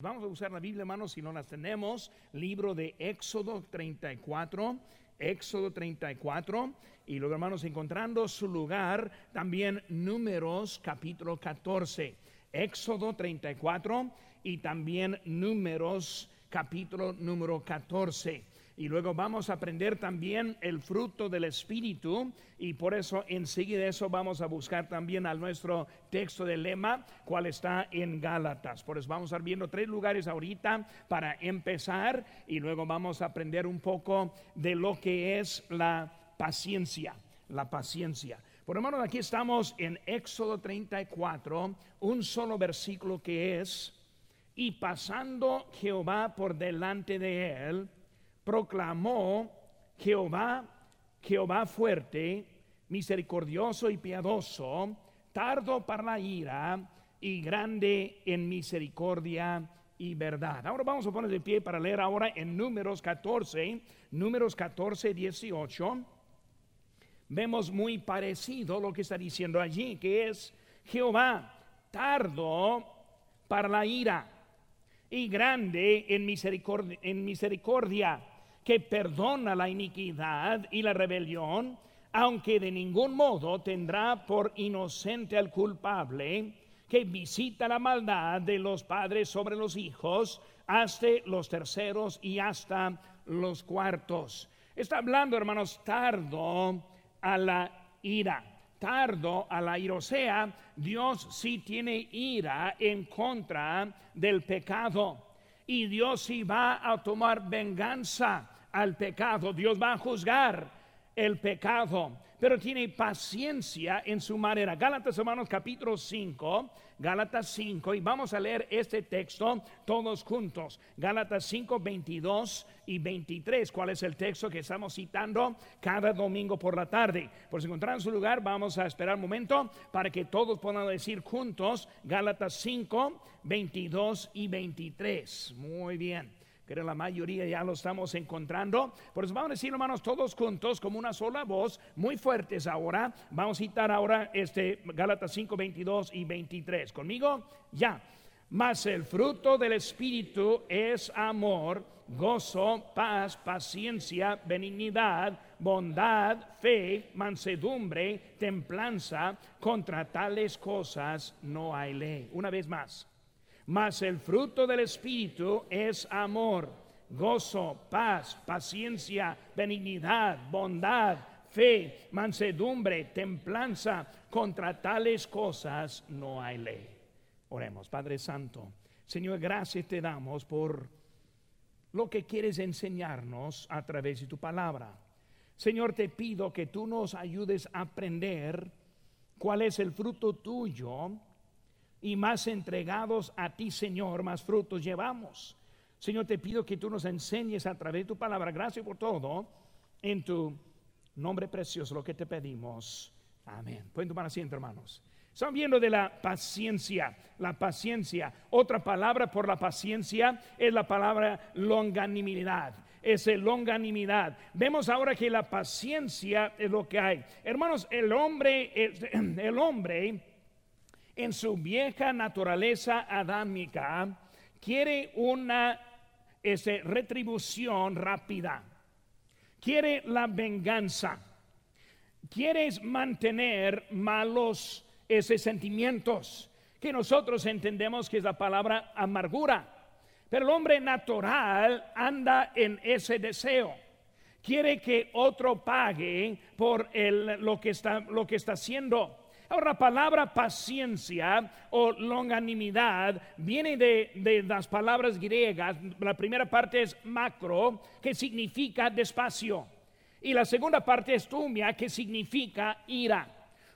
Vamos a usar la Biblia, hermanos, si no las tenemos. Libro de Éxodo 34, Éxodo 34. Y luego, hermanos, encontrando su lugar, también Números capítulo 14. Éxodo 34 y también Números capítulo número 14 y luego vamos a aprender también el fruto del Espíritu y por eso enseguida eso vamos a buscar también al nuestro texto de lema, cual está en Gálatas. Por eso vamos a estar viendo tres lugares ahorita para empezar y luego vamos a aprender un poco de lo que es la paciencia, la paciencia. Por hermanos, aquí estamos en Éxodo 34, un solo versículo que es, y pasando Jehová por delante de él, proclamó Jehová, Jehová fuerte, misericordioso y piadoso, tardo para la ira y grande en misericordia y verdad. Ahora vamos a poner de pie para leer ahora en números 14, números 14, 18. Vemos muy parecido lo que está diciendo allí, que es Jehová tardo para la ira y grande en misericordia, en misericordia que perdona la iniquidad y la rebelión, aunque de ningún modo tendrá por inocente al culpable, que visita la maldad de los padres sobre los hijos, hasta los terceros y hasta los cuartos. Está hablando, hermanos, tardo a la ira, tardo a la ira. O sea, Dios sí tiene ira en contra del pecado. Y Dios sí va a tomar venganza al pecado, Dios va a juzgar el pecado, pero tiene paciencia en su manera. Gálatas hermanos capítulo 5, Gálatas 5 y vamos a leer este texto todos juntos. Gálatas 5, 22 y 23. ¿Cuál es el texto que estamos citando cada domingo por la tarde? Por si encontrar su lugar, vamos a esperar un momento para que todos puedan decir juntos Gálatas 5, 22 y 23. Muy bien que la mayoría ya lo estamos encontrando. Por eso vamos a decir, hermanos, todos juntos, como una sola voz, muy fuertes ahora. Vamos a citar ahora este Gálatas 5, 22 y 23. ¿Conmigo? Ya. Mas el fruto del Espíritu es amor, gozo, paz, paciencia, benignidad, bondad, fe, mansedumbre, templanza. Contra tales cosas no hay ley. Una vez más. Mas el fruto del Espíritu es amor, gozo, paz, paciencia, benignidad, bondad, fe, mansedumbre, templanza. Contra tales cosas no hay ley. Oremos, Padre Santo. Señor, gracias te damos por lo que quieres enseñarnos a través de tu palabra. Señor, te pido que tú nos ayudes a aprender cuál es el fruto tuyo y más entregados a ti, Señor, más frutos llevamos. Señor, te pido que tú nos enseñes a través de tu palabra. Gracias por todo. En tu nombre precioso lo que te pedimos. Amén. Pueden tomar asiento, hermanos. Estamos viendo de la paciencia, la paciencia. Otra palabra por la paciencia es la palabra longanimidad. Es el longanimidad. Vemos ahora que la paciencia es lo que hay. Hermanos, el hombre, el hombre en su vieja naturaleza adámica, quiere una ese, retribución rápida, quiere la venganza, quiere mantener malos esos sentimientos que nosotros entendemos que es la palabra amargura. Pero el hombre natural anda en ese deseo. Quiere que otro pague por el, lo, que está, lo que está haciendo. Ahora, la palabra paciencia o longanimidad viene de, las palabras griegas. La primera parte es macro, que significa despacio. Y la segunda parte es tumia, que significa ira.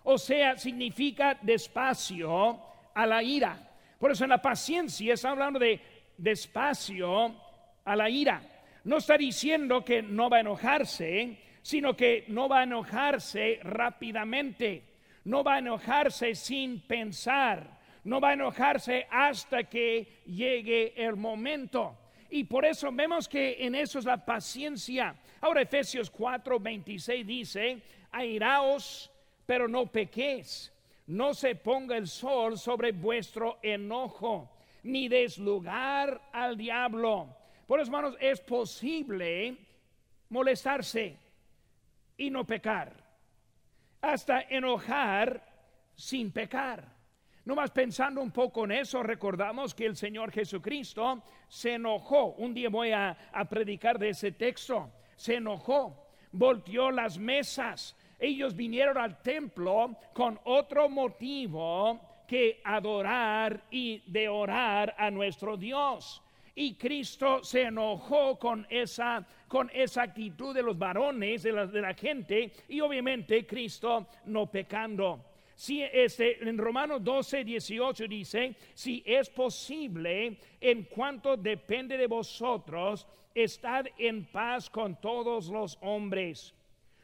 O sea, significa despacio a la ira. Por eso en la paciencia está hablando de despacio a la ira. No está diciendo que no va a enojarse, sino que no va a enojarse rápidamente no va a enojarse sin pensar, no va a enojarse hasta que llegue el momento. Y por eso vemos que en eso es la paciencia. Ahora Efesios 4, 26 dice, airaos, pero no pequéis, no se ponga el sol sobre vuestro enojo. ni des lugar al diablo. Por eso, hermanos, es posible molestarse y no pecar, hasta enojar sin pecar. No más pensando un poco en eso, recordamos que el Señor Jesucristo se enojó. Un día voy a, a predicar de ese texto. Se enojó, volteó las mesas. Ellos vinieron al templo con otro motivo que adorar y de orar a nuestro Dios. Y Cristo se enojó con esa, con esa actitud de los varones, de la, de la gente, y obviamente Cristo no pecando. Si este, en Romanos 12, 18 dice, si es posible, en cuanto depende de vosotros, estad en paz con todos los hombres.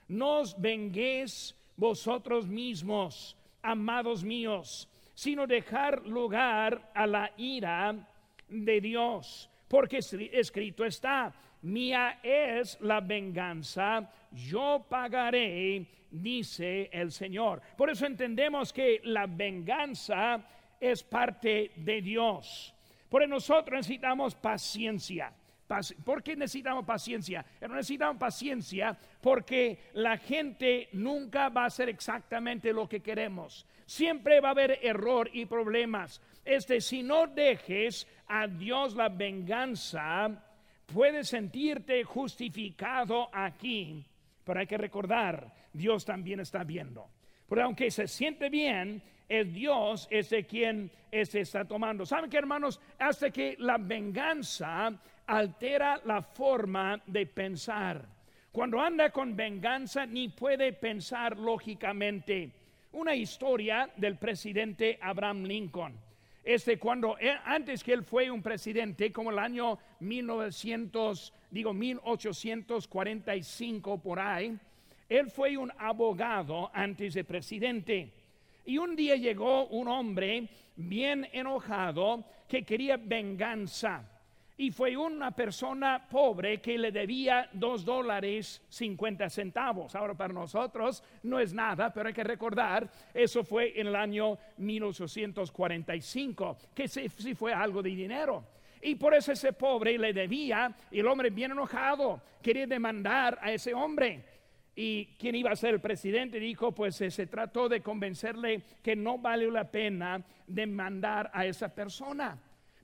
No os venguéis vosotros mismos, amados míos, sino dejar lugar a la ira de Dios, porque escrito está, mía es la venganza, yo pagaré, dice el Señor. Por eso entendemos que la venganza es parte de Dios. Por eso nosotros necesitamos paciencia. ¿Por qué necesitamos paciencia? Necesitamos paciencia porque la gente nunca va a hacer exactamente lo que queremos. Siempre va a haber error y problemas. Este, si no dejes a Dios la venganza, puedes sentirte justificado aquí, pero hay que recordar, Dios también está viendo. Porque aunque se siente bien, es Dios ese quien se está tomando. ¿Saben qué, hermanos? Hasta que la venganza altera la forma de pensar. Cuando anda con venganza ni puede pensar lógicamente. Una historia del presidente Abraham Lincoln. Este cuando antes que él fue un presidente, como el año 1900, digo 1845 por ahí, él fue un abogado antes de presidente. Y un día llegó un hombre bien enojado que quería venganza y fue una persona pobre que le debía dos dólares cincuenta centavos. Ahora para nosotros no es nada, pero hay que recordar, eso fue en el año 1845, que sí, fue algo de dinero. Y por eso ese pobre le debía, y el hombre bien enojado quería demandar a ese hombre. Y quien iba a ser el presidente dijo, pues se trató de convencerle que no vale la pena demandar a esa persona.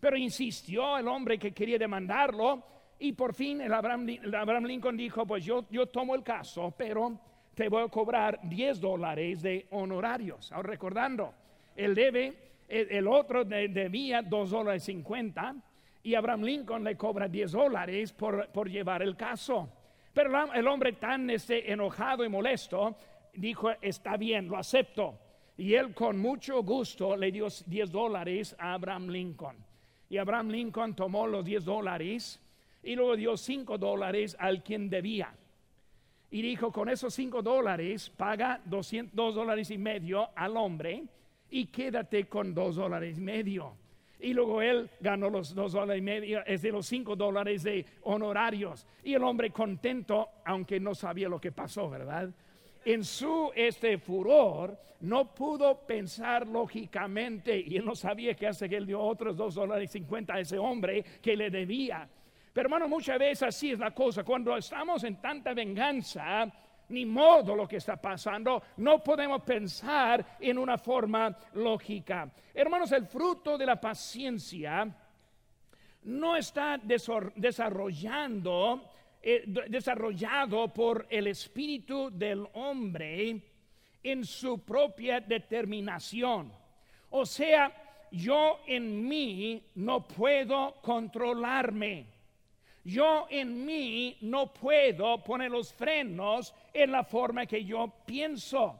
Pero insistió el hombre que quería demandarlo y por fin el Abraham, Lincoln dijo, pues yo, yo tomo el caso, pero te voy a cobrar 10 dólares de honorarios. Ahora recordando, él debe, el, otro debía 2 dólares 50 y Abraham Lincoln le cobra 10 dólares por, por llevar el caso. Pero el hombre tan este, enojado y molesto dijo, está bien, lo acepto. Y él con mucho gusto le dio 10 dólares a Abraham Lincoln. Y Abraham Lincoln tomó los 10 dólares y luego dio 5 dólares al quien debía. Y dijo, con esos 5 dólares paga 2 dólares y medio al hombre y quédate con 2 dólares y medio. Y luego él ganó los 2 dólares y medio, es de los 5 dólares de honorarios. Y el hombre contento, aunque no sabía lo que pasó, ¿verdad? En su este furor no pudo pensar lógicamente y él no sabía que hace que él dio otros dos dólares cincuenta a ese hombre que le debía. Pero hermano, muchas veces así es la cosa. Cuando estamos en tanta venganza, ni modo lo que está pasando, no podemos pensar en una forma lógica. Hermanos, el fruto de la paciencia no está desarrollando eh, desarrollado por el espíritu del hombre en su propia determinación. O sea, yo en mí no puedo controlarme. Yo en mí no puedo poner los frenos en la forma que yo pienso.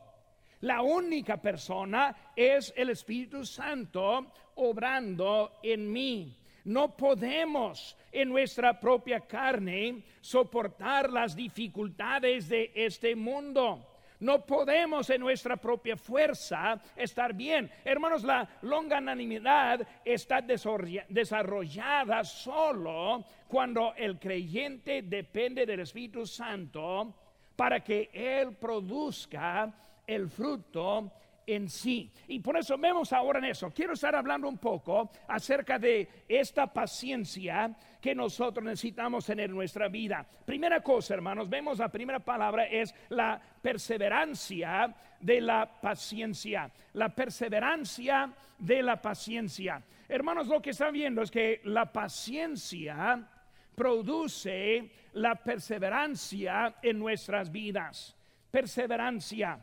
La única persona es el Espíritu Santo obrando en mí. No podemos en nuestra propia carne soportar las dificultades de este mundo. No podemos en nuestra propia fuerza estar bien. Hermanos, la longanimidad está desarrollada solo cuando el creyente depende del Espíritu Santo para que Él produzca el fruto en sí. Y por eso vemos ahora en eso. Quiero estar hablando un poco acerca de esta paciencia que nosotros necesitamos tener en nuestra vida. Primera cosa, hermanos, vemos la primera palabra es la perseverancia de la paciencia. La perseverancia de la paciencia. Hermanos, lo que están viendo es que la paciencia produce la perseverancia en nuestras vidas. Perseverancia.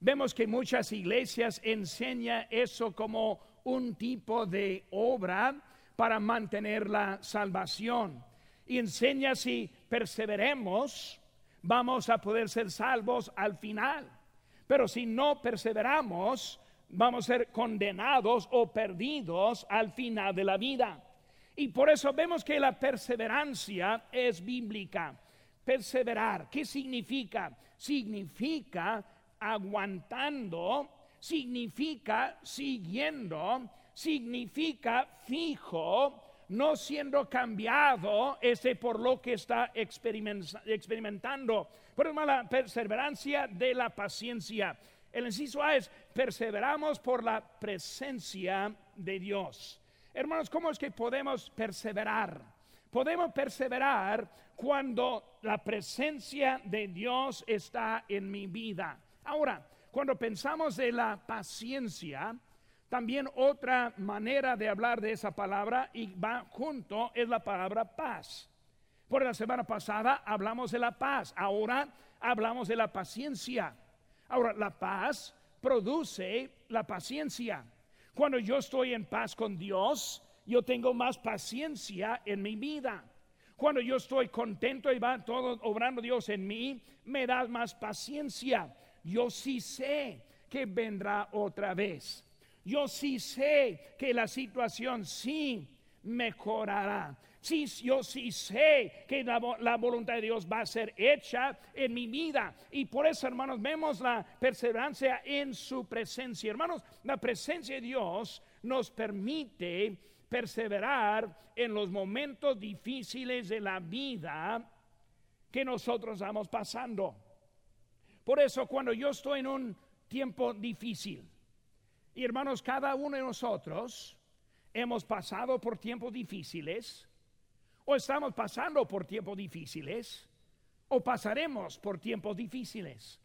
Vemos que muchas iglesias enseñan eso como un tipo de obra para mantener la salvación. Y enseña si perseveremos, vamos a poder ser salvos al final. Pero si no perseveramos, vamos a ser condenados o perdidos al final de la vida. Y por eso vemos que la perseverancia es bíblica. Perseverar, ¿qué significa? Significa aguantando, significa siguiendo, significa fijo, no siendo cambiado ese por lo que está experimentando. Por la perseverancia de la paciencia. El inciso A es perseveramos por la presencia de Dios. Hermanos, ¿cómo es que podemos perseverar? Podemos perseverar cuando la presencia de Dios está en mi vida. Ahora, cuando pensamos de la paciencia, también otra manera de hablar de esa palabra y va junto es la palabra paz. Por la semana pasada hablamos de la paz, ahora hablamos de la paciencia. Ahora, la paz produce la paciencia. Cuando yo estoy en paz con Dios, yo tengo más paciencia en mi vida. Cuando yo estoy contento y va todo obrando Dios en mí, me da más paciencia yo sí sé que vendrá otra vez. Yo sí sé que la situación sí mejorará. Sí, yo sí sé que la, la, voluntad de Dios va a ser hecha en mi vida. Y por eso, hermanos, vemos la perseverancia en su presencia. Hermanos, la presencia de Dios nos permite perseverar en los momentos difíciles de la vida que nosotros estamos pasando. Por eso cuando yo estoy en un tiempo difícil, y hermanos, cada uno de nosotros hemos pasado por tiempos difíciles, o estamos pasando por tiempos difíciles, o pasaremos por tiempos difíciles.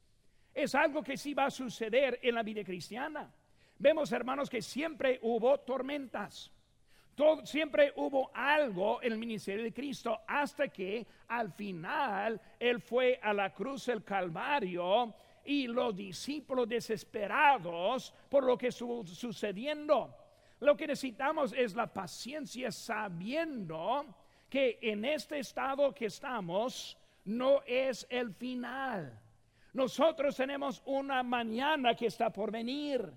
Es algo que sí va a suceder en la vida cristiana. Vemos, hermanos, que siempre hubo tormentas. Todo, siempre hubo algo en el ministerio de Cristo hasta que al final Él fue a la cruz del Calvario y los discípulos desesperados por lo que estuvo sucediendo. Lo que necesitamos es la paciencia sabiendo que en este estado que estamos no es el final. Nosotros tenemos una mañana que está por venir.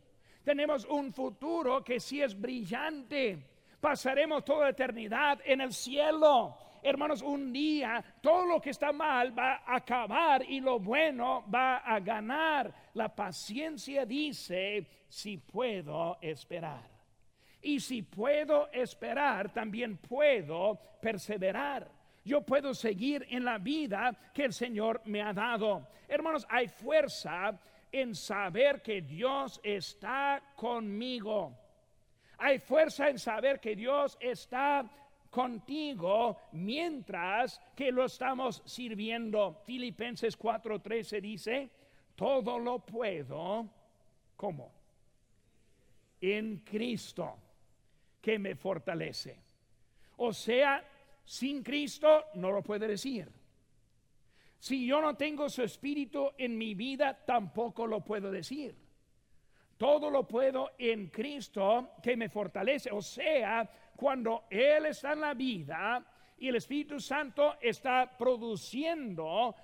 Tenemos un futuro que sí es brillante pasaremos toda eternidad en el cielo. Hermanos, un día todo lo que está mal va a acabar y lo bueno va a ganar. La paciencia dice, si puedo esperar. Y si puedo esperar, también puedo perseverar. Yo puedo seguir en la vida que el Señor me ha dado. Hermanos, hay fuerza en saber que Dios está conmigo. Hay fuerza en saber que Dios está contigo mientras que lo estamos sirviendo. Filipenses 4:13 dice, todo lo puedo, ¿cómo? En Cristo que me fortalece. O sea, sin Cristo no lo puede decir. Si yo no tengo su espíritu en mi vida, tampoco lo puedo decir. Todo lo puedo en Cristo que me fortalece. O sea, cuando Él está en la vida y el Espíritu Santo está produciendo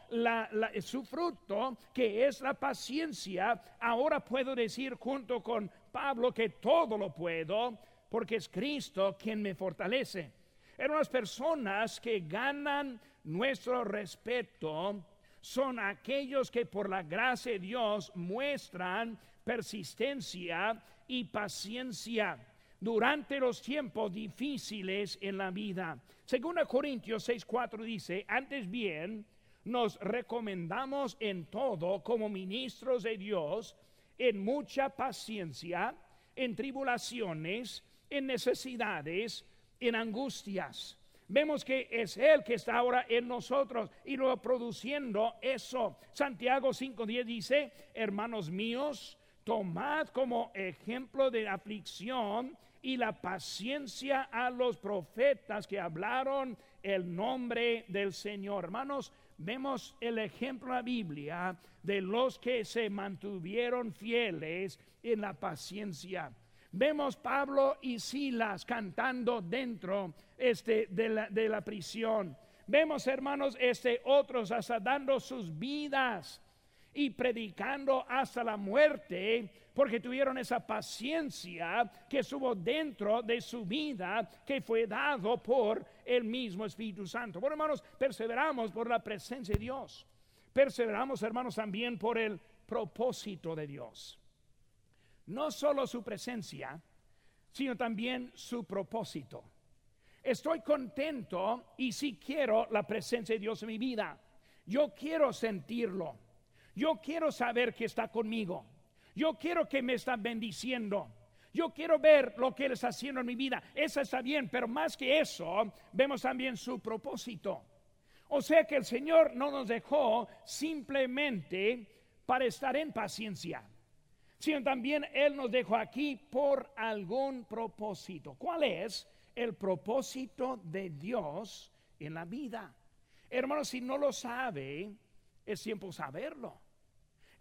su fruto, que es la paciencia, ahora puedo decir junto con Pablo que todo lo puedo porque es Cristo quien me fortalece. Eran las personas que ganan nuestro respeto son aquellos que por la gracia de Dios muestran persistencia y paciencia durante los tiempos difíciles en la vida. Según Corintios 6:4 dice, antes bien, nos recomendamos en todo como ministros de Dios, en mucha paciencia, en tribulaciones, en necesidades, en angustias. Vemos que es Él que está ahora en nosotros y luego produciendo eso. Santiago 5.10 dice, hermanos míos, tomad como ejemplo de aflicción y la paciencia a los profetas que hablaron el nombre del Señor. Hermanos, vemos el ejemplo en la Biblia de los que se mantuvieron fieles en la paciencia. Vemos Pablo y Silas cantando dentro este, de, la, de la prisión. Vemos, hermanos, este, otros hasta dando sus vidas y predicando hasta la muerte, porque tuvieron esa paciencia que estuvo dentro de su vida, que fue dado por el mismo Espíritu Santo. Bueno, hermanos, perseveramos por la presencia de Dios. Perseveramos, hermanos, también por el propósito de Dios. No solo su presencia, sino también su propósito. Estoy contento y si quiero la presencia de Dios en mi vida. Yo quiero sentirlo. Yo quiero saber que está conmigo. Yo quiero que me está bendiciendo. Yo quiero ver lo que Él está haciendo en mi vida. Eso está bien, pero más que eso, vemos también su propósito. O sea que el Señor no nos dejó simplemente para estar en paciencia sino también Él nos dejó aquí por algún propósito. ¿Cuál es el propósito de Dios en la vida? Hermanos, si no lo sabe, es tiempo saberlo.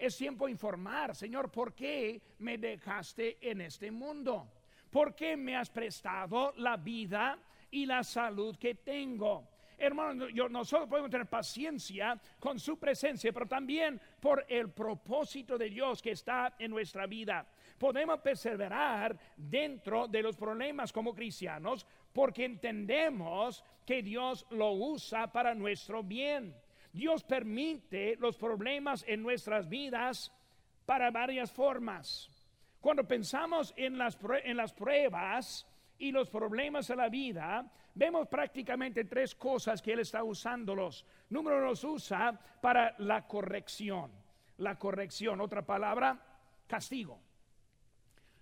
Es tiempo informar, Señor, ¿por qué me dejaste en este mundo? ¿Por qué me has prestado la vida y la salud que tengo? hermano, yo, nosotros podemos tener paciencia con su presencia, pero también por el propósito de Dios que está en nuestra vida. Podemos perseverar dentro de los problemas como cristianos porque entendemos que Dios lo usa para nuestro bien. Dios permite los problemas en nuestras vidas para varias formas. Cuando pensamos en las, en las pruebas y los problemas de la vida, vemos prácticamente tres cosas que Él está usándolos. Número los usa para la corrección. La corrección, otra palabra, castigo.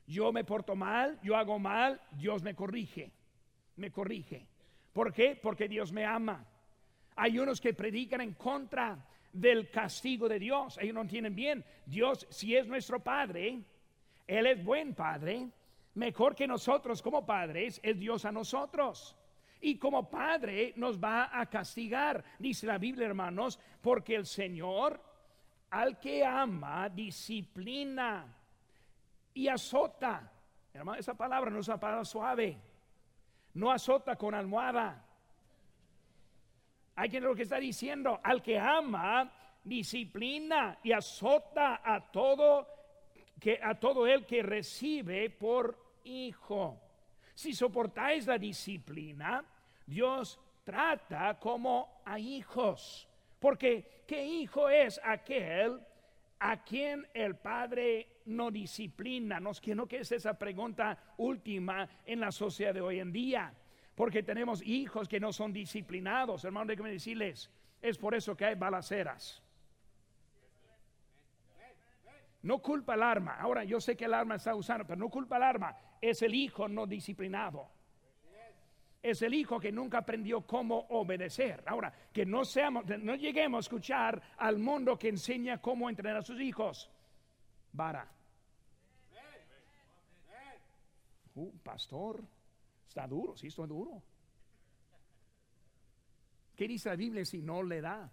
Yo me porto mal, yo hago mal, Dios me corrige. Me corrige. ¿Por qué? Porque Dios me ama. Hay unos que predican en contra del castigo de Dios. Ellos no entienden bien. Dios, si es nuestro Padre, Él es buen Padre. Mejor que nosotros como padres es Dios a nosotros y como padre nos va a castigar, dice la Biblia, hermanos, porque el Señor al que ama disciplina y azota. Hermano, esa palabra no es una palabra suave. No azota con almohada. Hay quien lo que está diciendo, al que ama disciplina y azota a todo que a todo el que recibe por hijo. Si soportáis la disciplina, Dios trata como a hijos. Porque ¿qué hijo es aquel a quien el Padre no disciplina? Nos quiero que es esa pregunta última en la sociedad de hoy en día. Porque tenemos hijos que no son disciplinados. Hermano, déjenme decirles, es por eso que hay balaceras. No culpa el arma. Ahora yo sé que el arma está usando, pero no culpa el arma. Es el hijo no disciplinado. Es el hijo que nunca aprendió cómo obedecer. Ahora, que no seamos, no lleguemos a escuchar al mundo que enseña cómo entrenar a sus hijos. Vara. Uh, pastor, está duro, sí, está duro. ¿Qué dice la Biblia si no le da?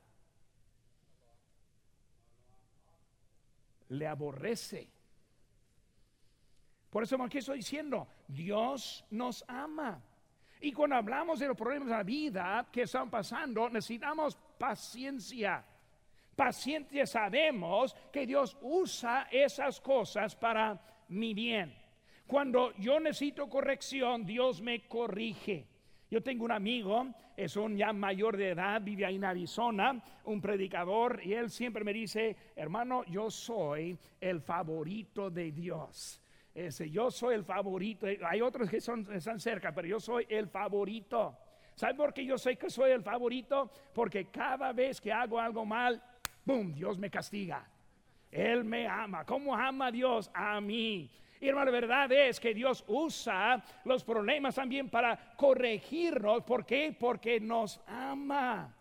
le aborrece. Por eso, ¿qué estoy diciendo? Dios nos ama. Y cuando hablamos de los problemas de la vida que están pasando, necesitamos paciencia. Paciencia sabemos que Dios usa esas cosas para mi bien. Cuando yo necesito corrección, Dios me corrige. Yo tengo un amigo, es un ya mayor de edad, vive ahí en Arizona, un predicador, y él siempre me dice, hermano, yo soy el favorito de Dios. Ese, yo soy el favorito. Hay otros que son, están cerca, pero yo soy el favorito. ¿Sabe por qué yo sé que soy el favorito? Porque cada vez que hago algo mal, ¡boom! Dios me castiga. Él me ama. ¿Cómo ama Dios a mí? Y hermano, la verdad es que Dios usa los problemas también para corregirnos. ¿Por qué? Porque nos ama.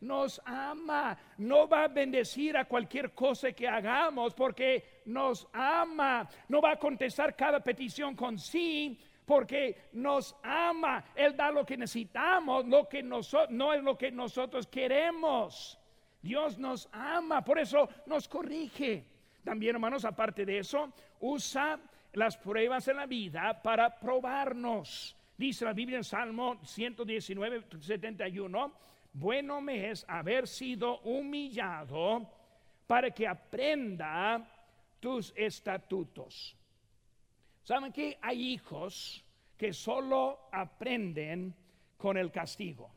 Nos ama. No va a bendecir a cualquier cosa que hagamos porque nos ama. No va a contestar cada petición con sí porque nos ama. Él da lo que necesitamos, lo que no es lo que nosotros queremos. Dios nos ama, por eso nos corrige. También, hermanos, aparte de eso, usa las pruebas en la vida para probarnos. Dice la Biblia en Salmo 119, 71, bueno me es haber sido humillado para que aprenda tus estatutos. ¿Saben que hay hijos que solo aprenden con el castigo?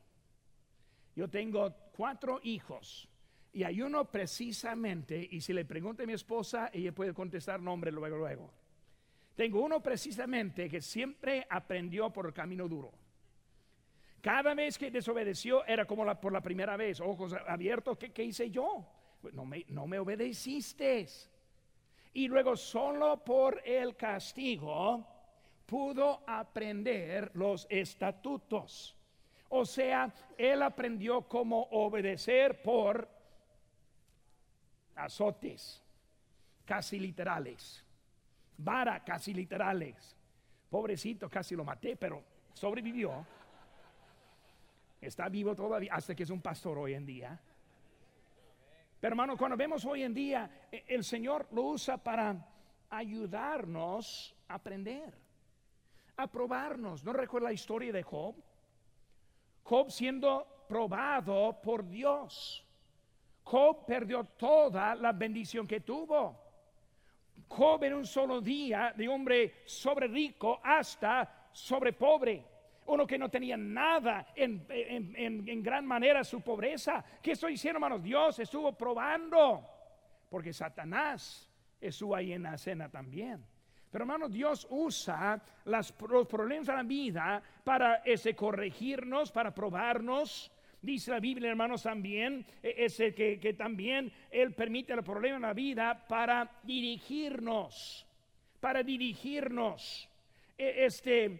Yo tengo cuatro hijos y hay uno precisamente, y si le pregunto a mi esposa, ella puede contestar nombre luego, luego. Tengo uno precisamente que siempre aprendió por el camino duro. Cada vez que desobedeció era como la, por la primera vez, ojos abiertos, ¿qué, hice yo? No me, no me obedeciste. Y luego solo por el castigo pudo aprender los estatutos. O sea, él aprendió cómo obedecer por azotes casi literales, vara casi literales. Pobrecito, casi lo maté, pero sobrevivió. Está vivo todavía, hasta que es un pastor hoy en día. Pero hermano, cuando vemos hoy en día, e, el Señor lo usa para ayudarnos a aprender, a probarnos. ¿No recuerda la historia de Job? Job siendo probado por Dios. Job perdió toda la bendición que tuvo. Job en un solo día, de hombre sobre rico hasta sobre pobre. Uno que no tenía nada en, en gran manera su pobreza. ¿Qué estoy diciendo, hermanos? Dios estuvo probando. Porque Satanás estuvo ahí en la cena también. Pero hermano, Dios usa los problemas de la vida para ese corregirnos, para probarnos. Dice la Biblia, hermanos, también, e, ese que, que también Él permite el problema en la vida para dirigirnos, para dirigirnos. E, este,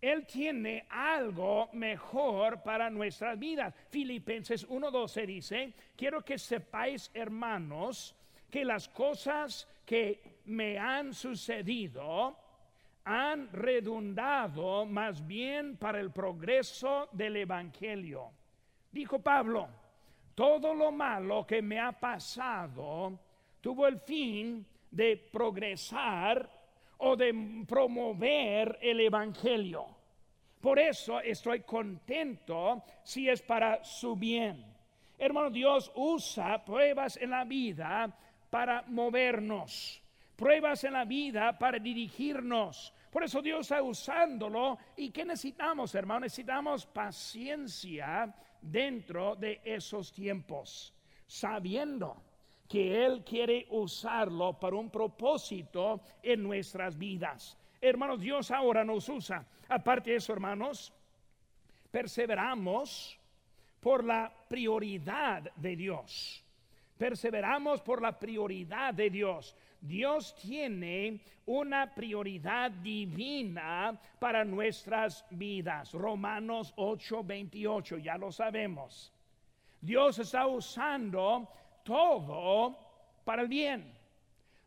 Él tiene algo mejor para nuestras vidas. Filipenses 1.12 dice, quiero que sepáis, hermanos, que las cosas que me han sucedido han redundado más bien para el progreso del Evangelio. Dijo Pablo, todo lo malo que me ha pasado tuvo el fin de progresar o de promover el Evangelio. Por eso estoy contento si es para su bien. Hermano, Dios usa pruebas en la vida para movernos, pruebas en la vida para dirigirnos. Por eso Dios está usándolo. ¿Y qué necesitamos, hermano? Necesitamos paciencia dentro de esos tiempos, sabiendo que Él quiere usarlo para un propósito en nuestras vidas. Hermanos, Dios ahora nos usa. Aparte de eso, hermanos, perseveramos por la prioridad de Dios. Perseveramos por la prioridad de Dios. Dios tiene una prioridad divina para nuestras vidas. Romanos 8:28, ya lo sabemos. Dios está usando todo para el bien.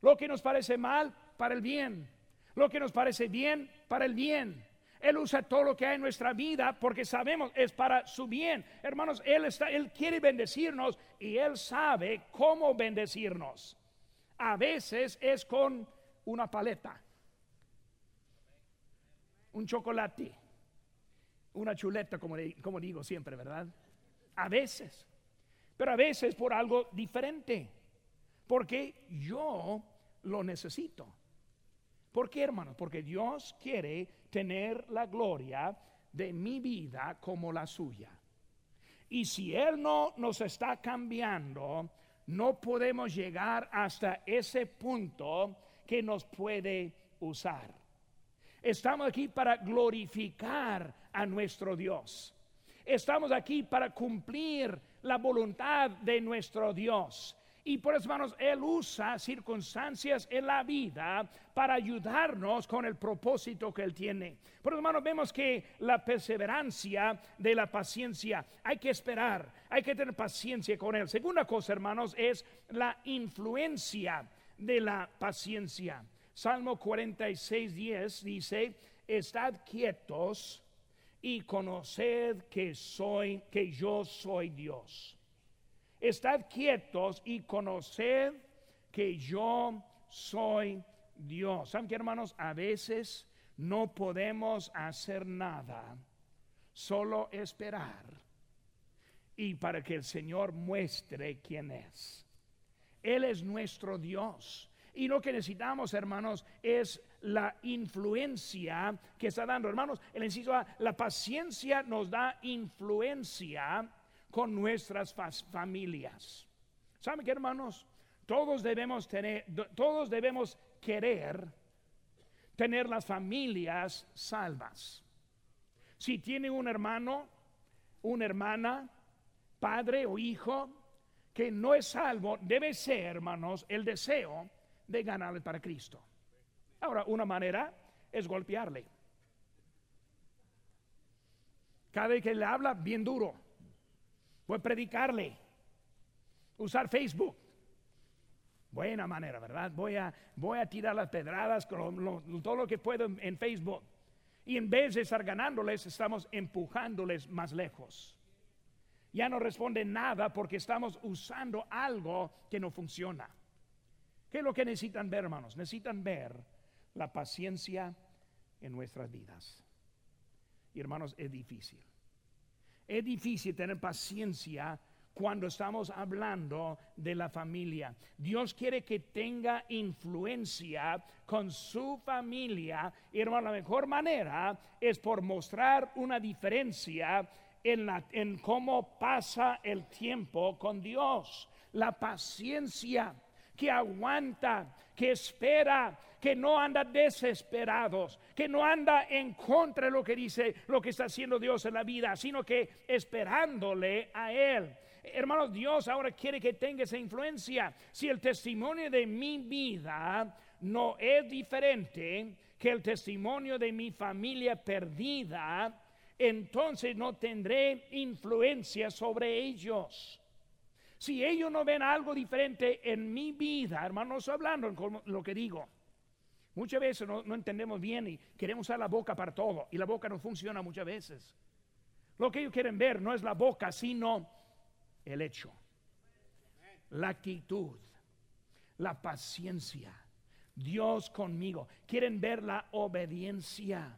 Lo que nos parece mal, para el bien. Lo que nos parece bien, para el bien. Él usa todo lo que hay en nuestra vida porque sabemos es para su bien. Hermanos, Él, está, Él quiere bendecirnos y Él sabe cómo bendecirnos. A veces es con una paleta, un chocolate, una chuleta, como, como digo siempre, ¿verdad? A veces. Pero a veces por algo diferente. Porque yo lo necesito. ¿Por qué, hermanos? Porque Dios quiere tener la gloria de mi vida como la suya. Y si Él no nos está cambiando, no podemos llegar hasta ese punto que nos puede usar. Estamos aquí para glorificar a nuestro Dios. Estamos aquí para cumplir la voluntad de nuestro Dios. Y por eso, hermanos, Él usa circunstancias en la vida para ayudarnos con el propósito que Él tiene. Por eso, hermanos, vemos que la perseverancia de la paciencia, hay que esperar, hay que tener paciencia con Él. Segunda cosa, hermanos, es la influencia de la paciencia. Salmo 46, 10 dice, estad quietos y conoced que soy, que yo soy Dios. Estad quietos y conoced que yo soy Dios. ¿Saben qué, hermanos? A veces no podemos hacer nada, solo esperar y para que el Señor muestre quién es. Él es nuestro Dios. Y lo que necesitamos, hermanos, es la influencia que está dando. Hermanos, el inciso la paciencia nos da influencia con nuestras familias. ¿Saben qué, hermanos? Todos debemos tener, todos debemos querer tener las familias salvas. Si tiene un hermano, una hermana, padre o hijo que no es salvo, debe ser, hermanos, el deseo de ganarle para Cristo. Ahora, una manera es golpearle. Cada vez que le habla, bien duro. Puede predicarle, usar Facebook. Buena manera, ¿verdad? Voy a, voy a tirar las pedradas con todo lo que puedo en Facebook. Y en vez de estar ganándoles, estamos empujándoles más lejos. Ya no responden nada porque estamos usando algo que no funciona. ¿Qué es lo que necesitan ver, hermanos? Necesitan ver la paciencia en nuestras vidas. Y hermanos, es difícil. Es difícil tener paciencia cuando estamos hablando de la familia. Dios quiere que tenga influencia con su familia. Y hermano, la mejor manera es por mostrar una diferencia en, la, cómo pasa el tiempo con Dios. La paciencia que aguanta, que espera, que no anda desesperados, que no anda en contra de lo que dice, lo que está haciendo Dios en la vida, sino que esperándole a Él. Hermanos, Dios ahora quiere que tenga esa influencia. Si el testimonio de mi vida no es diferente que el testimonio de mi familia perdida, entonces no tendré influencia sobre ellos. Si ellos no ven algo diferente en mi vida, hermanos, hablando con lo que digo. Muchas veces no, entendemos bien y queremos usar la boca para todo y la boca no funciona muchas veces. Lo que ellos quieren ver no es la boca, sino el hecho, la actitud, la paciencia. Dios conmigo. Quieren ver la obediencia.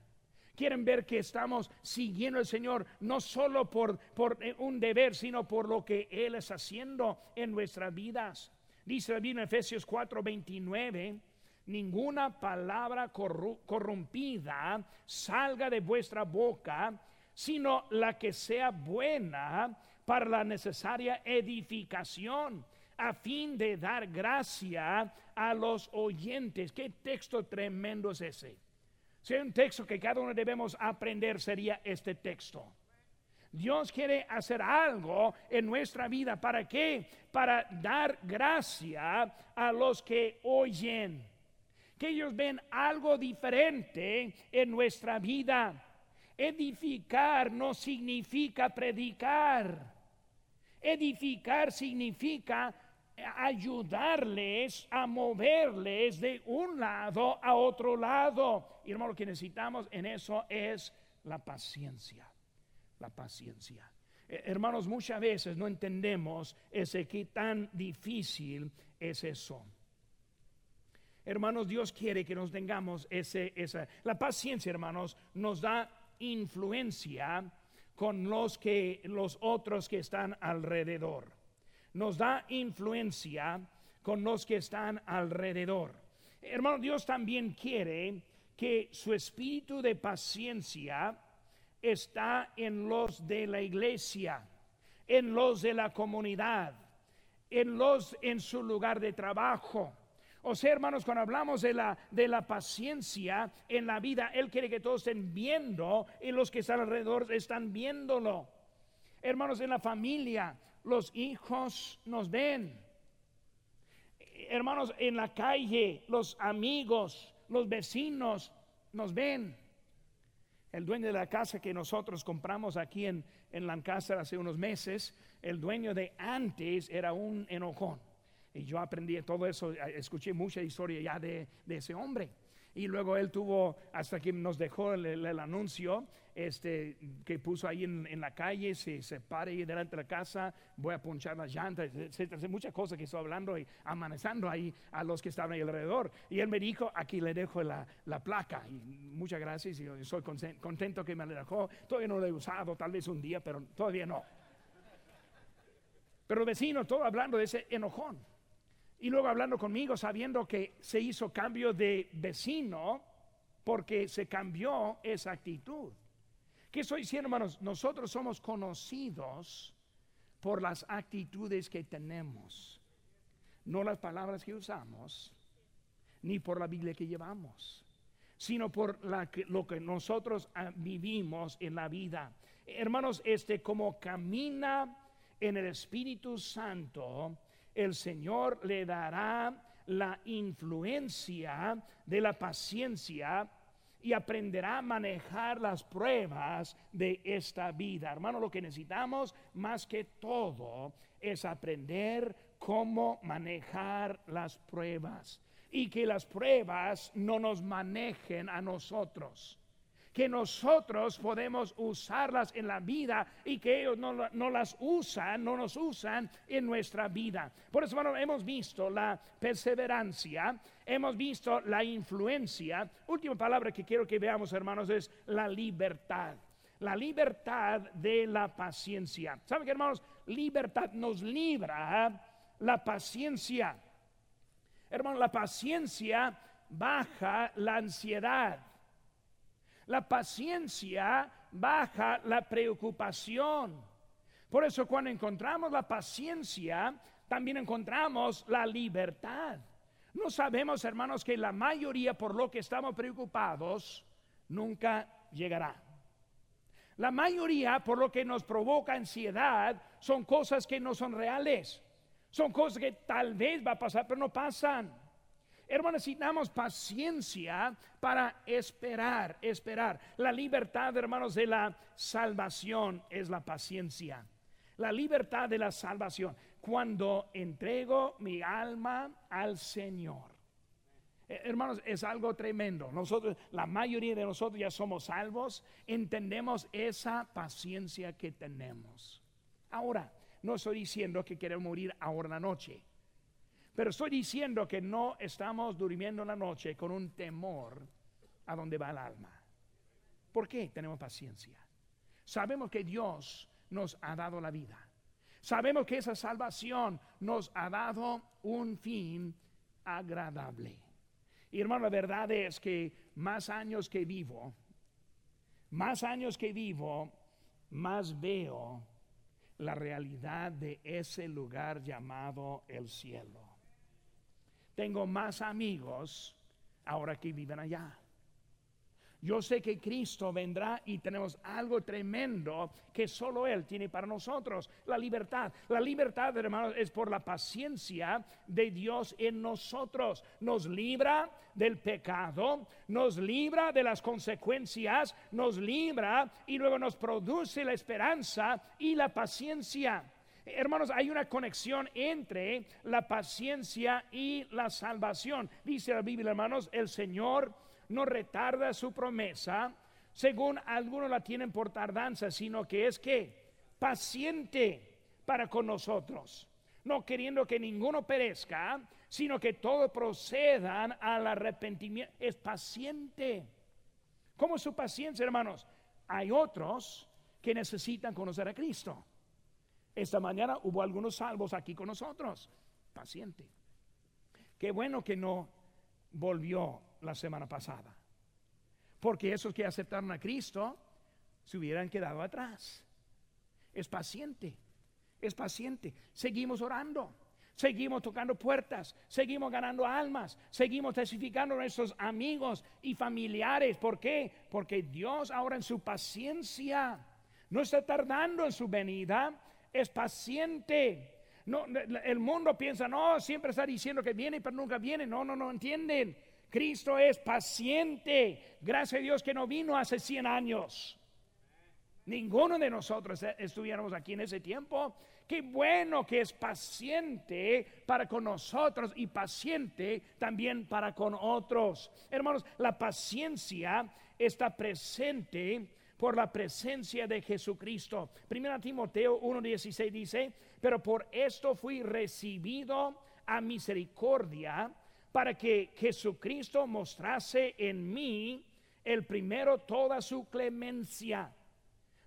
Quieren ver que estamos siguiendo al Señor no solo por, por eh, un deber, sino por lo que Él está haciendo en nuestras vidas. Dice la Biblia en Efesios 4:29, ninguna palabra corrompida salga de vuestra boca, sino la que sea buena para la necesaria edificación, a fin de dar gracia a los oyentes. ¿Qué texto tremendo es ese? Si hay un texto que cada uno debemos aprender sería este texto. Dios quiere hacer algo en nuestra vida. ¿Para qué? Para dar gracia a los que oyen. Que ellos ven algo diferente en nuestra vida. Edificar no significa predicar. Edificar significa ayudarles a moverles de un lado a otro lado. Y hermano, lo que necesitamos en eso es la paciencia. La paciencia. Eh, hermanos, muchas veces no entendemos ese que tan difícil es eso. Hermanos, Dios quiere que nos tengamos ese, esa. La paciencia, hermanos, nos da influencia con los que los otros que están alrededor nos da influencia con los que están alrededor. Hermano, Dios también quiere que su espíritu de paciencia está en los de la iglesia, en los de la comunidad, en los en su lugar de trabajo. O sea, hermanos, cuando hablamos de la, de la paciencia en la vida, Él quiere que todos estén viendo y los que están alrededor están viéndolo. Hermanos, en la familia, los hijos nos ven. hermanos, en la calle, los amigos, los vecinos nos ven. El dueño de la casa que nosotros compramos aquí en, en Lancaster hace unos meses, el dueño de antes era un enojón. Y yo aprendí todo eso, escuché mucha historia ya de, de ese hombre. Y luego él tuvo, hasta que nos dejó el, anuncio, este, que puso ahí en, la calle, se, se pare ahí delante de la casa, voy a ponchar las llantas, etcétera, muchas cosas que estoy hablando y amanezando ahí a los que estaban ahí alrededor. Y él me dijo, aquí le dejo la, la placa. Y muchas gracias, y soy contento que me la dejó. Todavía no lo he usado, tal vez un día, pero todavía no. Pero vecino, todo hablando de ese enojón. Y luego hablando conmigo, sabiendo que se hizo cambio de vecino porque se cambió esa actitud. ¿Qué estoy diciendo, hermanos? Nosotros somos conocidos por las actitudes que tenemos, no las palabras que usamos, ni por la Biblia que llevamos, sino por la lo que nosotros ah, vivimos en la vida. Hermanos, este como camina en el Espíritu Santo, el Señor le dará la influencia de la paciencia y aprenderá a manejar las pruebas de esta vida. Hermano, lo que necesitamos más que todo es aprender cómo manejar las pruebas y que las pruebas no nos manejen a nosotros que nosotros podemos usarlas en la vida y que ellos no, las usan, no nos usan en nuestra vida. Por eso, hermano, hemos visto la perseverancia, hemos visto la influencia. Última palabra que quiero que veamos, hermanos, es la libertad. La libertad de la paciencia. ¿Saben qué, hermanos? Libertad nos libra la paciencia. Hermano, la paciencia baja la ansiedad. La paciencia baja la preocupación. Por eso cuando encontramos la paciencia, también encontramos la libertad. No sabemos, hermanos, que la mayoría por lo que estamos preocupados nunca llegará. La mayoría por lo que nos provoca ansiedad son cosas que no son reales. Son cosas que tal vez va a pasar, pero no pasan. Hermanos, necesitamos paciencia para esperar, esperar. La libertad, hermanos, de la salvación es la paciencia. La libertad de la salvación. Cuando entrego mi alma al Señor. Eh, hermanos, es algo tremendo. Nosotros, la mayoría de nosotros ya somos salvos, entendemos esa paciencia que tenemos. Ahora, no estoy diciendo que queremos morir ahora en la noche. Pero estoy diciendo que no estamos durmiendo en la noche con un temor a dónde va el alma. ¿Por qué tenemos paciencia? Sabemos que Dios nos ha dado la vida. Sabemos que esa salvación nos ha dado un fin agradable. Y hermano, la verdad es que más años que vivo, más años que vivo, más veo la realidad de ese lugar llamado el cielo. Tengo más amigos ahora que viven allá. Yo sé que Cristo vendrá y tenemos algo tremendo que solo Él tiene para nosotros, la libertad. La libertad, hermanos, es por la paciencia de Dios en nosotros. Nos libra del pecado, nos libra de las consecuencias, nos libra y luego nos produce la esperanza y la paciencia. Hermanos, hay una conexión entre la paciencia y la salvación. Dice la Biblia, hermanos, el Señor no retarda su promesa, según algunos la tienen por tardanza, sino que es que paciente para con nosotros, no queriendo que ninguno perezca, sino que todos procedan al arrepentimiento. Es paciente. ¿Cómo es su paciencia, hermanos? Hay otros que necesitan conocer a Cristo. Esta mañana hubo algunos salvos aquí con nosotros. Paciente. Qué bueno que no volvió la semana pasada. Porque esos que aceptaron a Cristo se hubieran quedado atrás. Es paciente. Es paciente. Seguimos orando. Seguimos tocando puertas, seguimos ganando almas, seguimos testificando a nuestros amigos y familiares. ¿Por qué? Porque Dios ahora en su paciencia no está tardando en su venida, es paciente. El mundo piensa, no, siempre está diciendo que viene, pero nunca viene. No, no, no entienden. Cristo es paciente. Gracias a Dios que no vino hace 100 años. Ninguno de nosotros e, estuviéramos aquí en ese tiempo. Qué bueno que es paciente para con nosotros y paciente también para con otros. Hermanos, la paciencia está presente por la presencia de Jesucristo. Primera Timoteo 1:16 dice, pero por esto fui recibido a misericordia para que Jesucristo mostrase en mí el primero toda su clemencia,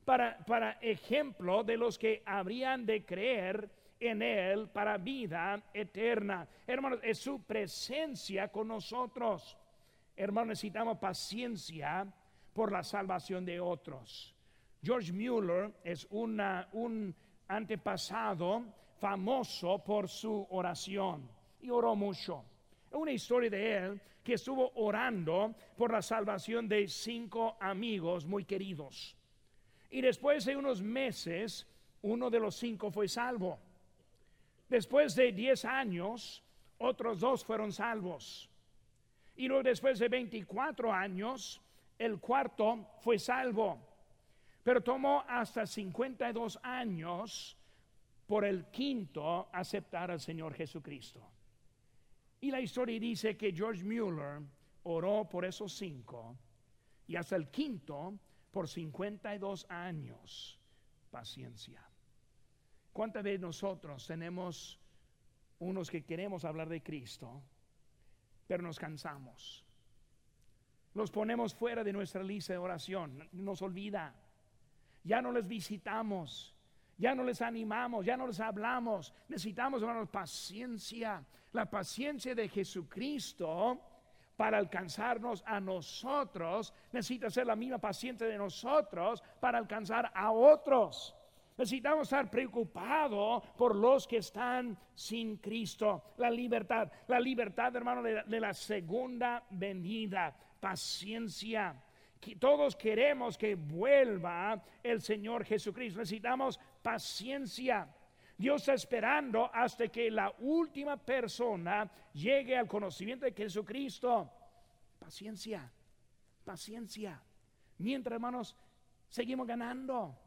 para, para ejemplo de los que habrían de creer en Él para vida eterna. Hermanos, es su presencia con nosotros. Hermanos, necesitamos paciencia por la salvación de otros. George Mueller es una, un antepasado famoso por su oración y oró mucho. Una historia de él que estuvo orando por la salvación de cinco amigos muy queridos. Y después de unos meses, uno de los cinco fue salvo. Después de diez años, otros dos fueron salvos. Y luego después de 24 años, el cuarto fue salvo, pero tomó hasta 52 años por el quinto aceptar al Señor Jesucristo. Y la historia dice que George Mueller oró por esos cinco y hasta el quinto por 52 años. Paciencia. ¿Cuántas veces nosotros tenemos unos que queremos hablar de Cristo, pero nos cansamos? Los ponemos fuera de nuestra lista de oración, nos olvida. Ya no les visitamos, ya no les animamos, ya no les hablamos. Necesitamos, hermanos, paciencia, la paciencia de Jesucristo para alcanzarnos a nosotros. Necesita ser la misma paciencia de nosotros para alcanzar a otros. Necesitamos estar preocupados por los que están sin Cristo. La libertad, la libertad, hermano, de, de la segunda venida paciencia. Todos queremos que vuelva el Señor Jesucristo. Necesitamos paciencia. Dios está esperando hasta que la última persona llegue al conocimiento de Jesucristo. Paciencia, paciencia. Mientras, hermanos, seguimos ganando,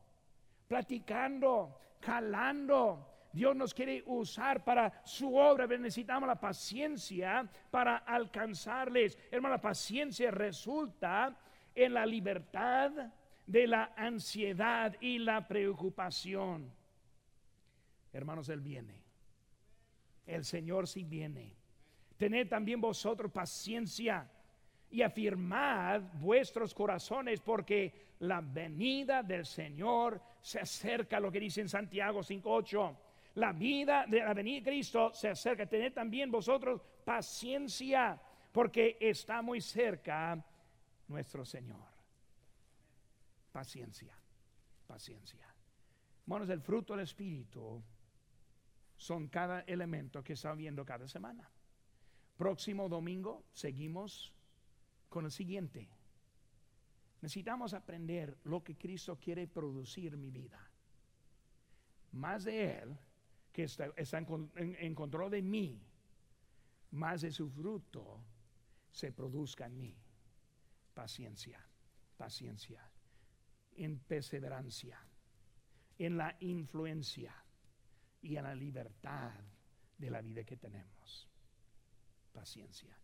platicando, calando, Dios nos quiere usar para su obra, necesitamos la paciencia para alcanzarles. Hermano, la paciencia resulta en la libertad de la ansiedad y la preocupación. Hermanos, Él viene. El Señor sí viene. Tened también vosotros paciencia y afirmad vuestros corazones porque la venida del Señor se acerca, lo que dice en Santiago 5.8 la vida de la venida de Cristo se acerca. Tened también vosotros paciencia, porque está muy cerca nuestro Señor. Paciencia, paciencia. Hermanos, el fruto del Espíritu son cada elemento que está viendo cada semana. Próximo domingo seguimos con el siguiente. Necesitamos aprender lo que Cristo quiere producir en mi vida. Más de Él que está, en, control de mí, más de su fruto se produzca en mí. Paciencia, paciencia, en perseverancia, en la influencia y en la libertad de la vida que tenemos. Paciencia.